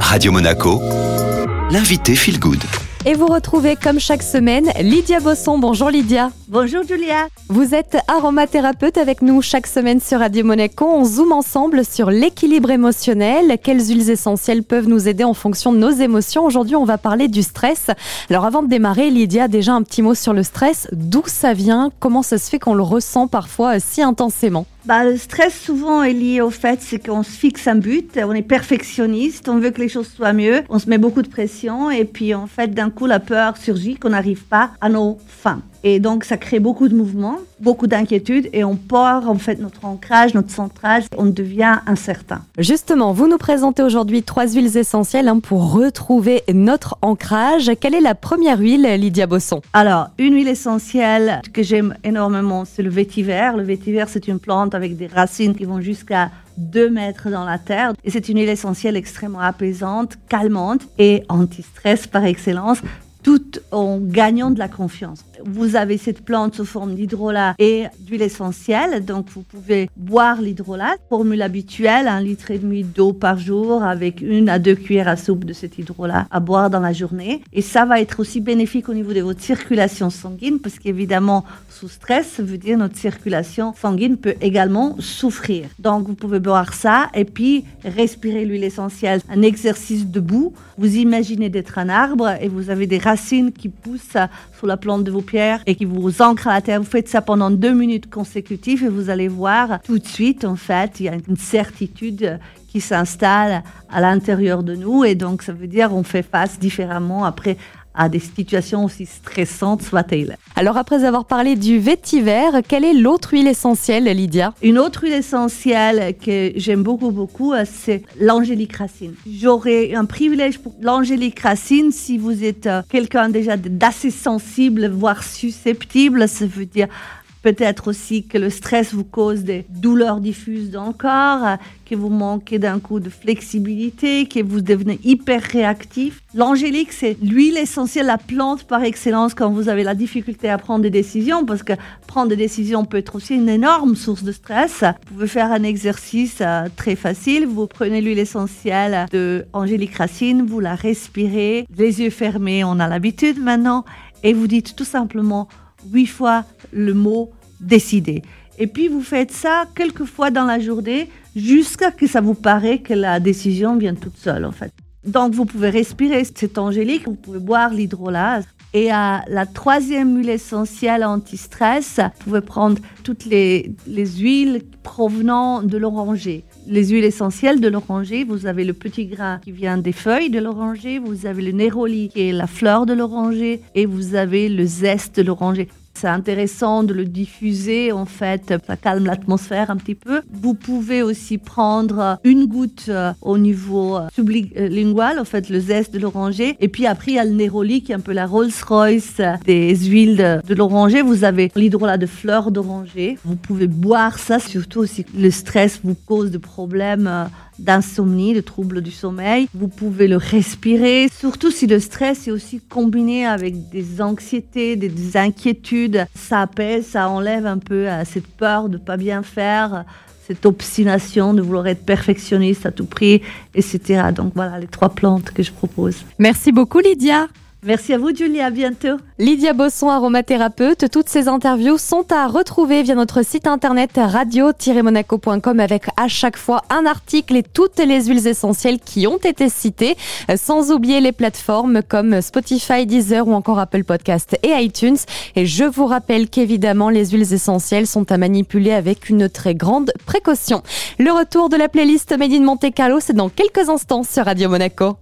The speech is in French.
Radio Monaco, l'invité Feel Good. Et vous retrouvez comme chaque semaine Lydia Bosson. Bonjour Lydia. Bonjour Julia. Vous êtes aromathérapeute avec nous chaque semaine sur Radio Monaco. On zoome ensemble sur l'équilibre émotionnel. Quelles huiles essentielles peuvent nous aider en fonction de nos émotions? Aujourd'hui, on va parler du stress. Alors avant de démarrer, Lydia, déjà un petit mot sur le stress. D'où ça vient? Comment ça se fait qu'on le ressent parfois si intensément? Bah, le stress souvent est lié au fait qu'on se fixe un but, on est perfectionniste, on veut que les choses soient mieux, on se met beaucoup de pression et puis en fait d'un coup la peur surgit qu'on n'arrive pas à nos fins. Et donc, ça crée beaucoup de mouvements, beaucoup d'inquiétudes et on perd en fait notre ancrage, notre centrage, on devient incertain. Justement, vous nous présentez aujourd'hui trois huiles essentielles hein, pour retrouver notre ancrage. Quelle est la première huile, Lydia Bosson? Alors, une huile essentielle que j'aime énormément, c'est le vétiver. Le vétiver, c'est une plante avec des racines qui vont jusqu'à 2 mètres dans la terre. Et c'est une huile essentielle extrêmement apaisante, calmante et anti-stress par excellence tout en gagnant de la confiance. Vous avez cette plante sous forme d'hydrolat et d'huile essentielle, donc vous pouvez boire l'hydrolat. Formule habituelle, un litre et demi d'eau par jour avec une à deux cuillères à soupe de cet hydrolat à boire dans la journée. Et ça va être aussi bénéfique au niveau de votre circulation sanguine parce qu'évidemment, sous stress, ça veut dire notre circulation sanguine peut également souffrir. Donc vous pouvez boire ça et puis respirer l'huile essentielle. Un exercice debout. Vous imaginez d'être un arbre et vous avez des racines qui poussent sur la plante de vos pierres et qui vous ancrent à la terre. Vous faites ça pendant deux minutes consécutives et vous allez voir tout de suite, en fait, il y a une certitude qui s'installe à l'intérieur de nous et donc ça veut dire on fait face différemment après à des situations aussi stressantes soient-elles. Alors après avoir parlé du vétiver, quelle est l'autre huile essentielle, Lydia? Une autre huile essentielle que j'aime beaucoup, beaucoup, euh, c'est l'angélique racine. J'aurais un privilège pour l'angélique racine si vous êtes euh, quelqu'un déjà d'assez sensible, voire susceptible, ça veut dire Peut-être aussi que le stress vous cause des douleurs diffuses dans le corps, que vous manquez d'un coup de flexibilité, que vous devenez hyper réactif. L'angélique, c'est l'huile essentielle, la plante par excellence quand vous avez la difficulté à prendre des décisions, parce que prendre des décisions peut être aussi une énorme source de stress. Vous pouvez faire un exercice euh, très facile. Vous prenez l'huile essentielle de angélique racine, vous la respirez, les yeux fermés, on a l'habitude maintenant, et vous dites tout simplement huit fois le mot décider. Et puis vous faites ça quelques fois dans la journée jusqu'à ce que ça vous paraît que la décision vient toute seule en fait. Donc vous pouvez respirer cette angélique, vous pouvez boire l'hydrolase. Et à la troisième huile essentielle anti-stress, vous pouvez prendre toutes les, les huiles provenant de l'oranger. Les huiles essentielles de l'oranger, vous avez le petit grain qui vient des feuilles de l'oranger, vous avez le néroli qui est la fleur de l'oranger et vous avez le zeste de l'oranger. C'est intéressant de le diffuser, en fait, ça calme l'atmosphère un petit peu. Vous pouvez aussi prendre une goutte euh, au niveau euh, sublingual, en fait, le zeste de l'oranger. Et puis après, il y a le néroli qui est un peu la Rolls-Royce des huiles de, l'oranger. Vous avez l'hydrolat de fleurs d'oranger. Vous pouvez boire ça, surtout si le stress vous cause de problèmes euh, d'insomnie, de troubles du sommeil. Vous pouvez le respirer, surtout si le stress est aussi combiné avec des anxiétés, des, inquiétudes. Ça apaise, ça enlève un peu euh, cette peur de pas bien faire cette obstination de vouloir être perfectionniste à tout prix, etc. Donc voilà les trois plantes que je propose. Merci beaucoup Lydia. Merci à vous, Julie. À bientôt. Lydia Bosson, aromathérapeute. Toutes ces interviews sont à retrouver via notre site internet radio-monaco.com avec à chaque fois un article et toutes les huiles essentielles qui ont été citées, sans oublier les plateformes comme Spotify, Deezer ou encore Apple Podcast et iTunes. Et je vous rappelle qu'évidemment, les huiles essentielles sont à manipuler avec une très grande précaution. Le retour de la playlist Made in Monte Carlo, c'est dans quelques instants sur Radio Monaco.